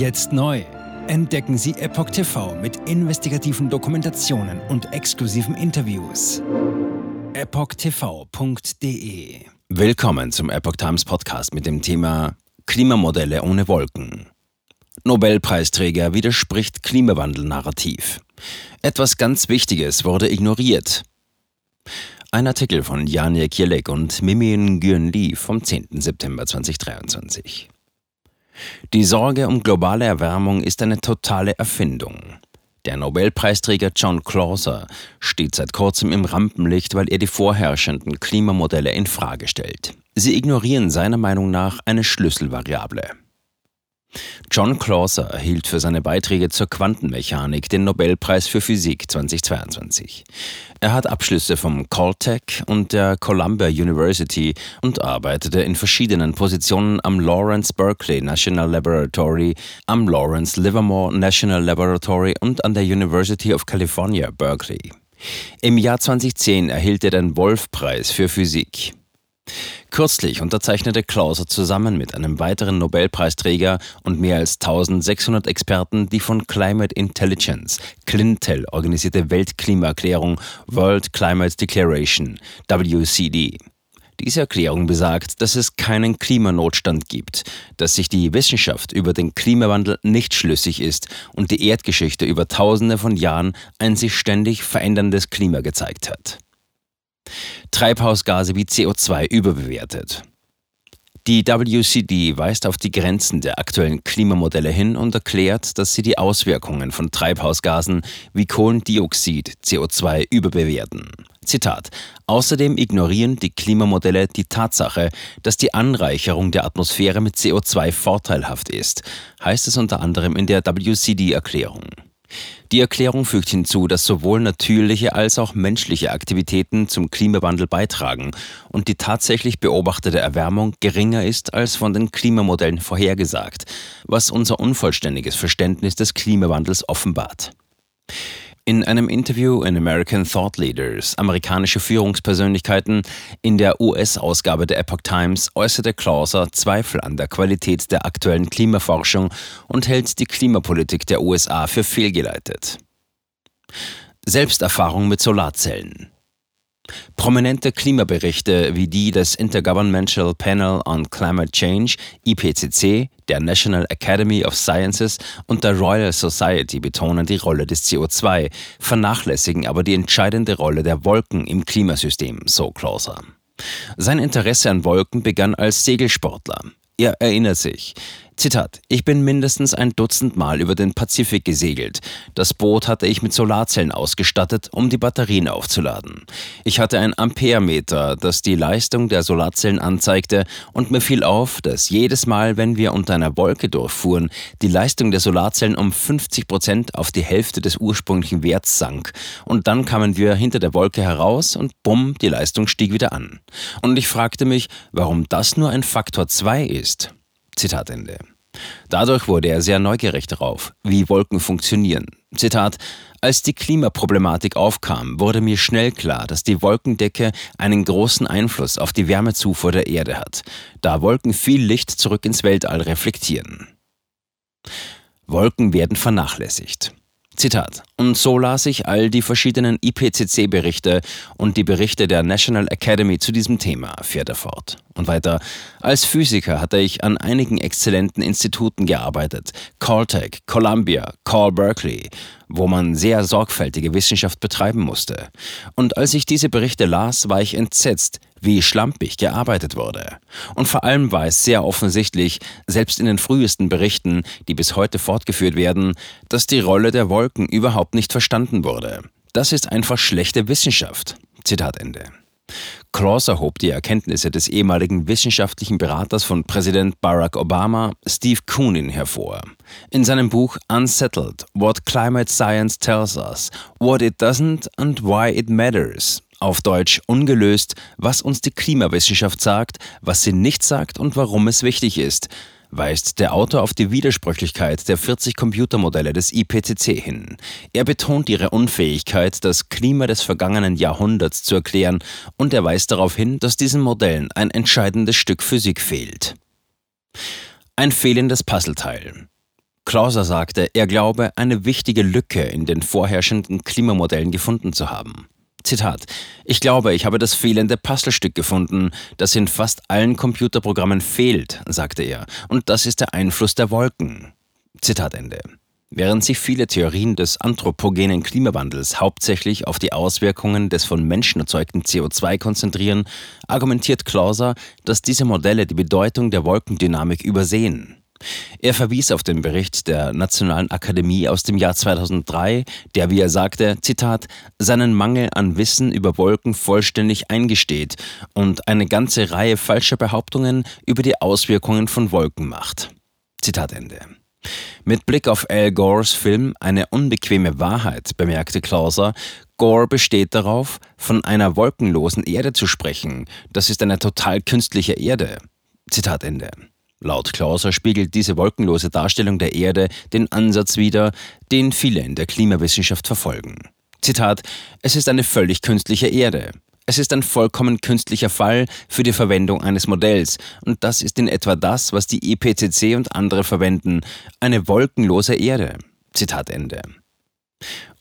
Jetzt neu. Entdecken Sie Epoch TV mit investigativen Dokumentationen und exklusiven Interviews. EpochTV.de Willkommen zum Epoch Times Podcast mit dem Thema Klimamodelle ohne Wolken. Nobelpreisträger widerspricht Klimawandel-Narrativ. Etwas ganz Wichtiges wurde ignoriert. Ein Artikel von Janja Kielek und Mimin Gyun Lee vom 10. September 2023. Die Sorge um globale Erwärmung ist eine totale Erfindung. Der Nobelpreisträger John Clauser steht seit kurzem im Rampenlicht, weil er die vorherrschenden Klimamodelle in Frage stellt. Sie ignorieren seiner Meinung nach eine Schlüsselvariable. John Clauser erhielt für seine Beiträge zur Quantenmechanik den Nobelpreis für Physik 2022. Er hat Abschlüsse vom Caltech und der Columbia University und arbeitete in verschiedenen Positionen am Lawrence Berkeley National Laboratory, am Lawrence Livermore National Laboratory und an der University of California, Berkeley. Im Jahr 2010 erhielt er den Wolf-Preis für Physik. Kürzlich unterzeichnete Clauser zusammen mit einem weiteren Nobelpreisträger und mehr als 1600 Experten die von Climate Intelligence, Clintel organisierte Weltklimaerklärung World Climate Declaration, WCD. Diese Erklärung besagt, dass es keinen Klimanotstand gibt, dass sich die Wissenschaft über den Klimawandel nicht schlüssig ist und die Erdgeschichte über Tausende von Jahren ein sich ständig veränderndes Klima gezeigt hat. Treibhausgase wie CO2 überbewertet. Die WCD weist auf die Grenzen der aktuellen Klimamodelle hin und erklärt, dass sie die Auswirkungen von Treibhausgasen wie Kohlendioxid, CO2 überbewerten. Zitat. Außerdem ignorieren die Klimamodelle die Tatsache, dass die Anreicherung der Atmosphäre mit CO2 vorteilhaft ist, heißt es unter anderem in der WCD-Erklärung. Die Erklärung fügt hinzu, dass sowohl natürliche als auch menschliche Aktivitäten zum Klimawandel beitragen und die tatsächlich beobachtete Erwärmung geringer ist als von den Klimamodellen vorhergesagt, was unser unvollständiges Verständnis des Klimawandels offenbart. In einem Interview in American Thought Leaders, amerikanische Führungspersönlichkeiten, in der US-Ausgabe der Epoch Times äußerte Clauser Zweifel an der Qualität der aktuellen Klimaforschung und hält die Klimapolitik der USA für fehlgeleitet. Selbsterfahrung mit Solarzellen. Prominente Klimaberichte wie die des Intergovernmental Panel on Climate Change IPCC, der National Academy of Sciences und der Royal Society betonen die Rolle des CO2, vernachlässigen aber die entscheidende Rolle der Wolken im Klimasystem, so Clauser. Sein Interesse an Wolken begann als Segelsportler. Er erinnert sich, Zitat, ich bin mindestens ein Dutzend Mal über den Pazifik gesegelt. Das Boot hatte ich mit Solarzellen ausgestattet, um die Batterien aufzuladen. Ich hatte ein Amperemeter, das die Leistung der Solarzellen anzeigte, und mir fiel auf, dass jedes Mal, wenn wir unter einer Wolke durchfuhren, die Leistung der Solarzellen um 50 Prozent auf die Hälfte des ursprünglichen Werts sank. Und dann kamen wir hinter der Wolke heraus und bumm, die Leistung stieg wieder an. Und ich fragte mich, warum das nur ein Faktor 2 ist. Zitat Ende. Dadurch wurde er sehr neugierig darauf, wie Wolken funktionieren. Zitat Als die Klimaproblematik aufkam, wurde mir schnell klar, dass die Wolkendecke einen großen Einfluss auf die Wärmezufuhr der Erde hat, da Wolken viel Licht zurück ins Weltall reflektieren. Wolken werden vernachlässigt. Zitat. Und so las ich all die verschiedenen IPCC-Berichte und die Berichte der National Academy zu diesem Thema, fährt er fort. Und weiter. Als Physiker hatte ich an einigen exzellenten Instituten gearbeitet. Caltech, Columbia, Cal Berkeley, wo man sehr sorgfältige Wissenschaft betreiben musste. Und als ich diese Berichte las, war ich entsetzt, wie schlampig gearbeitet wurde. Und vor allem war es sehr offensichtlich, selbst in den frühesten Berichten, die bis heute fortgeführt werden, dass die Rolle der Wolken überhaupt nicht verstanden wurde. Das ist einfach schlechte Wissenschaft. Zitat Ende. Clauser hob die Erkenntnisse des ehemaligen wissenschaftlichen Beraters von Präsident Barack Obama, Steve Koonin, hervor. In seinem Buch Unsettled, What Climate Science Tells Us, What It Doesn't and Why It Matters, auf Deutsch ungelöst, was uns die Klimawissenschaft sagt, was sie nicht sagt und warum es wichtig ist, weist der Autor auf die Widersprüchlichkeit der 40 Computermodelle des IPCC hin. Er betont ihre Unfähigkeit, das Klima des vergangenen Jahrhunderts zu erklären und er weist darauf hin, dass diesen Modellen ein entscheidendes Stück Physik fehlt. Ein fehlendes Puzzleteil. Clauser sagte, er glaube, eine wichtige Lücke in den vorherrschenden Klimamodellen gefunden zu haben. Zitat. Ich glaube, ich habe das fehlende Puzzlestück gefunden, das in fast allen Computerprogrammen fehlt, sagte er, und das ist der Einfluss der Wolken. Zitat Ende. Während sich viele Theorien des anthropogenen Klimawandels hauptsächlich auf die Auswirkungen des von Menschen erzeugten CO2 konzentrieren, argumentiert Clauser, dass diese Modelle die Bedeutung der Wolkendynamik übersehen. Er verwies auf den Bericht der Nationalen Akademie aus dem Jahr 2003, der, wie er sagte, Zitat, seinen Mangel an Wissen über Wolken vollständig eingesteht und eine ganze Reihe falscher Behauptungen über die Auswirkungen von Wolken macht. Zitat Ende. Mit Blick auf Al Gores Film Eine unbequeme Wahrheit bemerkte Clauser, Gore besteht darauf, von einer wolkenlosen Erde zu sprechen. Das ist eine total künstliche Erde. Zitat Ende. Laut Clauser spiegelt diese wolkenlose Darstellung der Erde den Ansatz wider, den viele in der Klimawissenschaft verfolgen. Zitat: Es ist eine völlig künstliche Erde. Es ist ein vollkommen künstlicher Fall für die Verwendung eines Modells. Und das ist in etwa das, was die IPCC und andere verwenden. Eine wolkenlose Erde. Zitat Ende.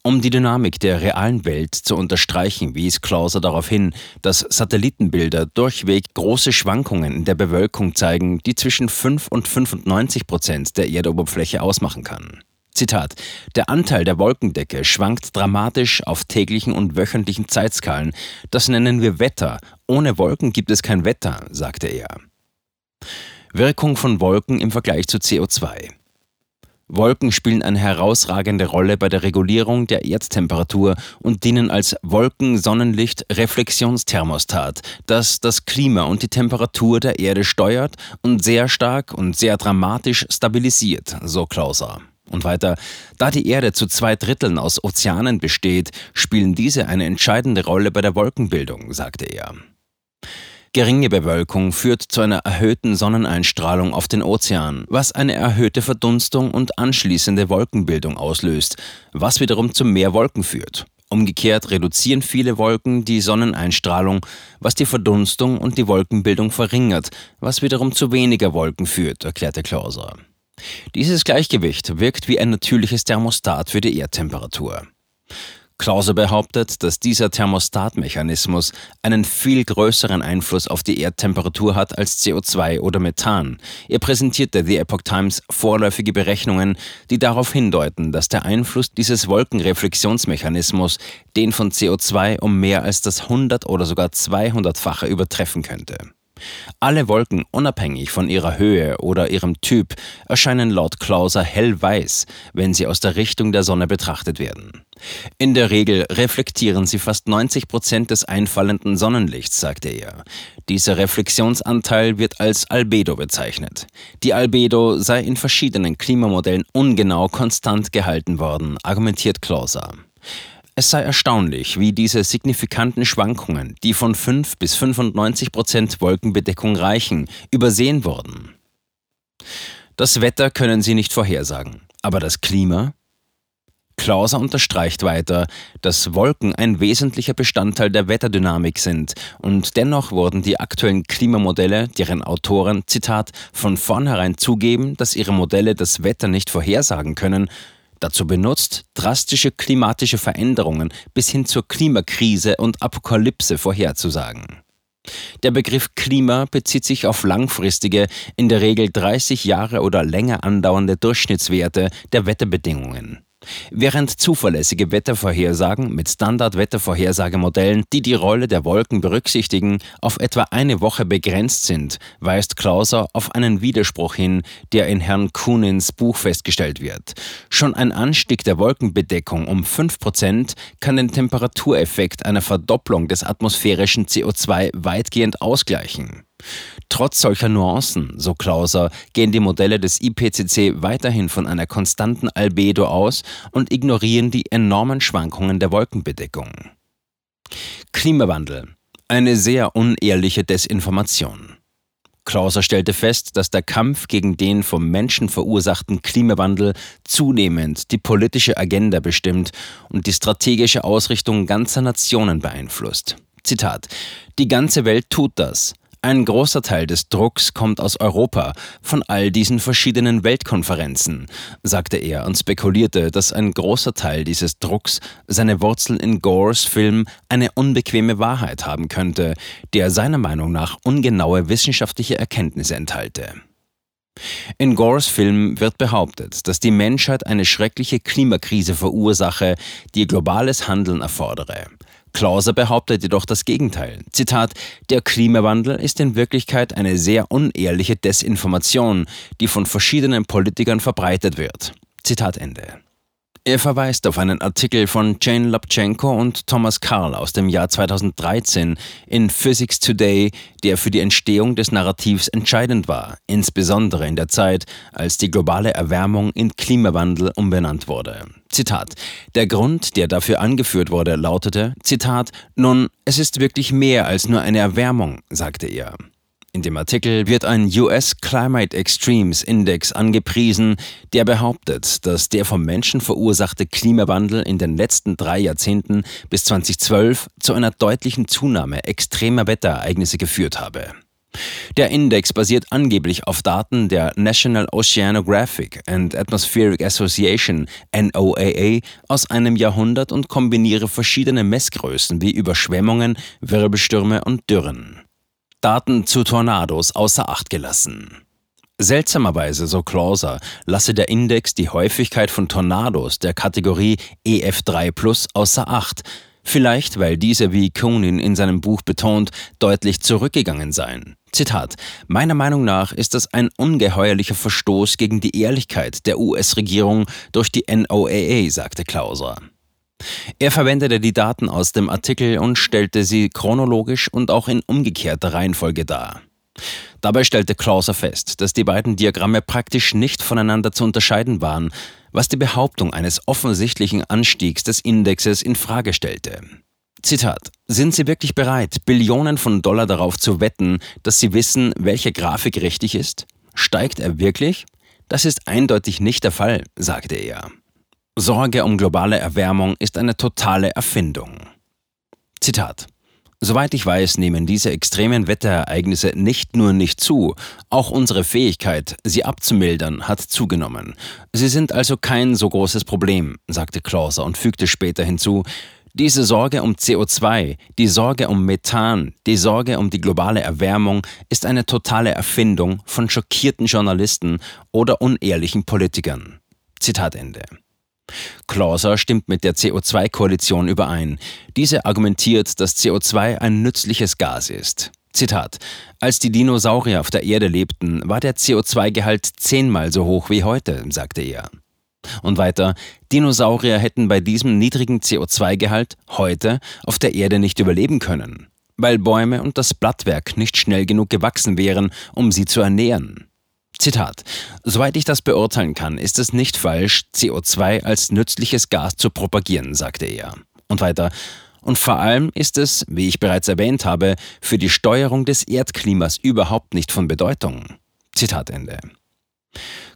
Um die Dynamik der realen Welt zu unterstreichen, wies Clauser darauf hin, dass Satellitenbilder durchweg große Schwankungen in der Bewölkung zeigen, die zwischen 5 und 95 Prozent der Erdoberfläche ausmachen kann. Zitat: Der Anteil der Wolkendecke schwankt dramatisch auf täglichen und wöchentlichen Zeitskalen. Das nennen wir Wetter. Ohne Wolken gibt es kein Wetter, sagte er. Wirkung von Wolken im Vergleich zu CO2. Wolken spielen eine herausragende Rolle bei der Regulierung der Erdtemperatur und dienen als Wolken-Sonnenlicht-Reflexionsthermostat, das das Klima und die Temperatur der Erde steuert und sehr stark und sehr dramatisch stabilisiert, so Clauser. Und weiter, da die Erde zu zwei Dritteln aus Ozeanen besteht, spielen diese eine entscheidende Rolle bei der Wolkenbildung, sagte er. Geringe Bewölkung führt zu einer erhöhten Sonneneinstrahlung auf den Ozean, was eine erhöhte Verdunstung und anschließende Wolkenbildung auslöst, was wiederum zu mehr Wolken führt. Umgekehrt reduzieren viele Wolken die Sonneneinstrahlung, was die Verdunstung und die Wolkenbildung verringert, was wiederum zu weniger Wolken führt, erklärte Clauser. Dieses Gleichgewicht wirkt wie ein natürliches Thermostat für die Erdtemperatur. Klause behauptet, dass dieser Thermostatmechanismus einen viel größeren Einfluss auf die Erdtemperatur hat als CO2 oder Methan. Er präsentierte The Epoch Times vorläufige Berechnungen, die darauf hindeuten, dass der Einfluss dieses Wolkenreflexionsmechanismus den von CO2 um mehr als das 100 oder sogar 200-fache übertreffen könnte. Alle Wolken, unabhängig von ihrer Höhe oder ihrem Typ, erscheinen laut Clauser hellweiß, wenn sie aus der Richtung der Sonne betrachtet werden. In der Regel reflektieren sie fast 90 Prozent des einfallenden Sonnenlichts, sagte er. Dieser Reflexionsanteil wird als Albedo bezeichnet. Die Albedo sei in verschiedenen Klimamodellen ungenau konstant gehalten worden, argumentiert Clauser. Es sei erstaunlich, wie diese signifikanten Schwankungen, die von 5 bis 95 Prozent Wolkenbedeckung reichen, übersehen wurden. Das Wetter können sie nicht vorhersagen, aber das Klima? Clauser unterstreicht weiter, dass Wolken ein wesentlicher Bestandteil der Wetterdynamik sind und dennoch wurden die aktuellen Klimamodelle, deren Autoren, Zitat, von vornherein zugeben, dass ihre Modelle das Wetter nicht vorhersagen können, dazu benutzt, drastische klimatische Veränderungen bis hin zur Klimakrise und Apokalypse vorherzusagen. Der Begriff Klima bezieht sich auf langfristige, in der Regel 30 Jahre oder länger andauernde Durchschnittswerte der Wetterbedingungen. Während zuverlässige Wettervorhersagen mit Standardwettervorhersagemodellen, die die Rolle der Wolken berücksichtigen, auf etwa eine Woche begrenzt sind, weist Clauser auf einen Widerspruch hin, der in Herrn Kunins Buch festgestellt wird. Schon ein Anstieg der Wolkenbedeckung um 5% kann den Temperatureffekt einer Verdopplung des atmosphärischen CO2 weitgehend ausgleichen. Trotz solcher Nuancen, so Clauser, gehen die Modelle des IPCC weiterhin von einer konstanten Albedo aus und ignorieren die enormen Schwankungen der Wolkenbedeckung. Klimawandel. Eine sehr unehrliche Desinformation. Clauser stellte fest, dass der Kampf gegen den vom Menschen verursachten Klimawandel zunehmend die politische Agenda bestimmt und die strategische Ausrichtung ganzer Nationen beeinflusst. Zitat: Die ganze Welt tut das. Ein großer Teil des Drucks kommt aus Europa, von all diesen verschiedenen Weltkonferenzen, sagte er und spekulierte, dass ein großer Teil dieses Drucks seine Wurzeln in Gores Film Eine unbequeme Wahrheit haben könnte, der seiner Meinung nach ungenaue wissenschaftliche Erkenntnisse enthalte. In Gores Film wird behauptet, dass die Menschheit eine schreckliche Klimakrise verursache, die globales Handeln erfordere. Clauser behauptet jedoch das Gegenteil. Zitat: Der Klimawandel ist in Wirklichkeit eine sehr unehrliche Desinformation, die von verschiedenen Politikern verbreitet wird. Zitat Ende. Er verweist auf einen Artikel von Jane Lobchenko und Thomas Karl aus dem Jahr 2013 in Physics Today, der für die Entstehung des Narrativs entscheidend war, insbesondere in der Zeit, als die globale Erwärmung in Klimawandel umbenannt wurde. Zitat. Der Grund, der dafür angeführt wurde, lautete, Zitat, nun, es ist wirklich mehr als nur eine Erwärmung, sagte er. In dem Artikel wird ein US Climate Extremes Index angepriesen, der behauptet, dass der vom Menschen verursachte Klimawandel in den letzten drei Jahrzehnten bis 2012 zu einer deutlichen Zunahme extremer Wetterereignisse geführt habe. Der Index basiert angeblich auf Daten der National Oceanographic and Atmospheric Association NOAA aus einem Jahrhundert und kombiniere verschiedene Messgrößen wie Überschwemmungen, Wirbelstürme und Dürren. Daten zu Tornados außer Acht gelassen. Seltsamerweise, so Clauser, lasse der Index die Häufigkeit von Tornados der Kategorie EF3 Plus außer Acht, vielleicht weil diese, wie Conin in seinem Buch betont, deutlich zurückgegangen seien. Zitat: Meiner Meinung nach ist das ein ungeheuerlicher Verstoß gegen die Ehrlichkeit der US-Regierung durch die NOAA, sagte Clauser. Er verwendete die Daten aus dem Artikel und stellte sie chronologisch und auch in umgekehrter Reihenfolge dar. Dabei stellte Clauser fest, dass die beiden Diagramme praktisch nicht voneinander zu unterscheiden waren, was die Behauptung eines offensichtlichen Anstiegs des Indexes in Frage stellte. Zitat: Sind Sie wirklich bereit, Billionen von Dollar darauf zu wetten, dass Sie wissen, welche Grafik richtig ist? Steigt er wirklich? Das ist eindeutig nicht der Fall, sagte er. Sorge um globale Erwärmung ist eine totale Erfindung. Zitat. Soweit ich weiß, nehmen diese extremen Wetterereignisse nicht nur nicht zu, auch unsere Fähigkeit, sie abzumildern, hat zugenommen. Sie sind also kein so großes Problem, sagte Clauser und fügte später hinzu, diese Sorge um CO2, die Sorge um Methan, die Sorge um die globale Erwärmung ist eine totale Erfindung von schockierten Journalisten oder unehrlichen Politikern. Zitat Ende. Clauser stimmt mit der CO2-Koalition überein. Diese argumentiert, dass CO2 ein nützliches Gas ist. Zitat: Als die Dinosaurier auf der Erde lebten, war der CO2-Gehalt zehnmal so hoch wie heute, sagte er. Und weiter, Dinosaurier hätten bei diesem niedrigen CO2-Gehalt heute auf der Erde nicht überleben können, weil Bäume und das Blattwerk nicht schnell genug gewachsen wären, um sie zu ernähren. Zitat. Soweit ich das beurteilen kann, ist es nicht falsch, CO2 als nützliches Gas zu propagieren, sagte er. Und weiter. Und vor allem ist es, wie ich bereits erwähnt habe, für die Steuerung des Erdklimas überhaupt nicht von Bedeutung. Zitat Ende.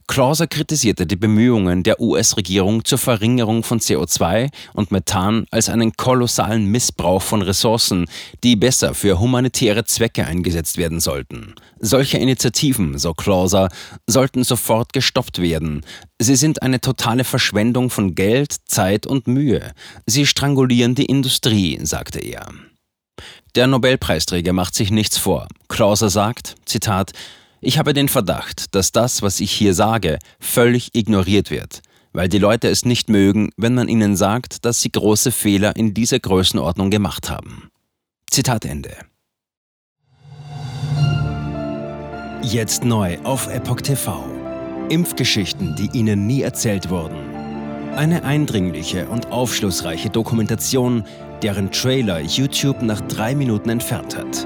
Clauser kritisierte die Bemühungen der US-Regierung zur Verringerung von CO2 und Methan als einen kolossalen Missbrauch von Ressourcen, die besser für humanitäre Zwecke eingesetzt werden sollten. Solche Initiativen, so Clauser, sollten sofort gestoppt werden. Sie sind eine totale Verschwendung von Geld, Zeit und Mühe. Sie strangulieren die Industrie, sagte er. Der Nobelpreisträger macht sich nichts vor. Clauser sagt, Zitat, ich habe den Verdacht, dass das, was ich hier sage, völlig ignoriert wird, weil die Leute es nicht mögen, wenn man ihnen sagt, dass sie große Fehler in dieser Größenordnung gemacht haben. Zitat Ende. Jetzt neu auf Epoch TV. Impfgeschichten, die Ihnen nie erzählt wurden. Eine eindringliche und aufschlussreiche Dokumentation, deren Trailer YouTube nach drei Minuten entfernt hat.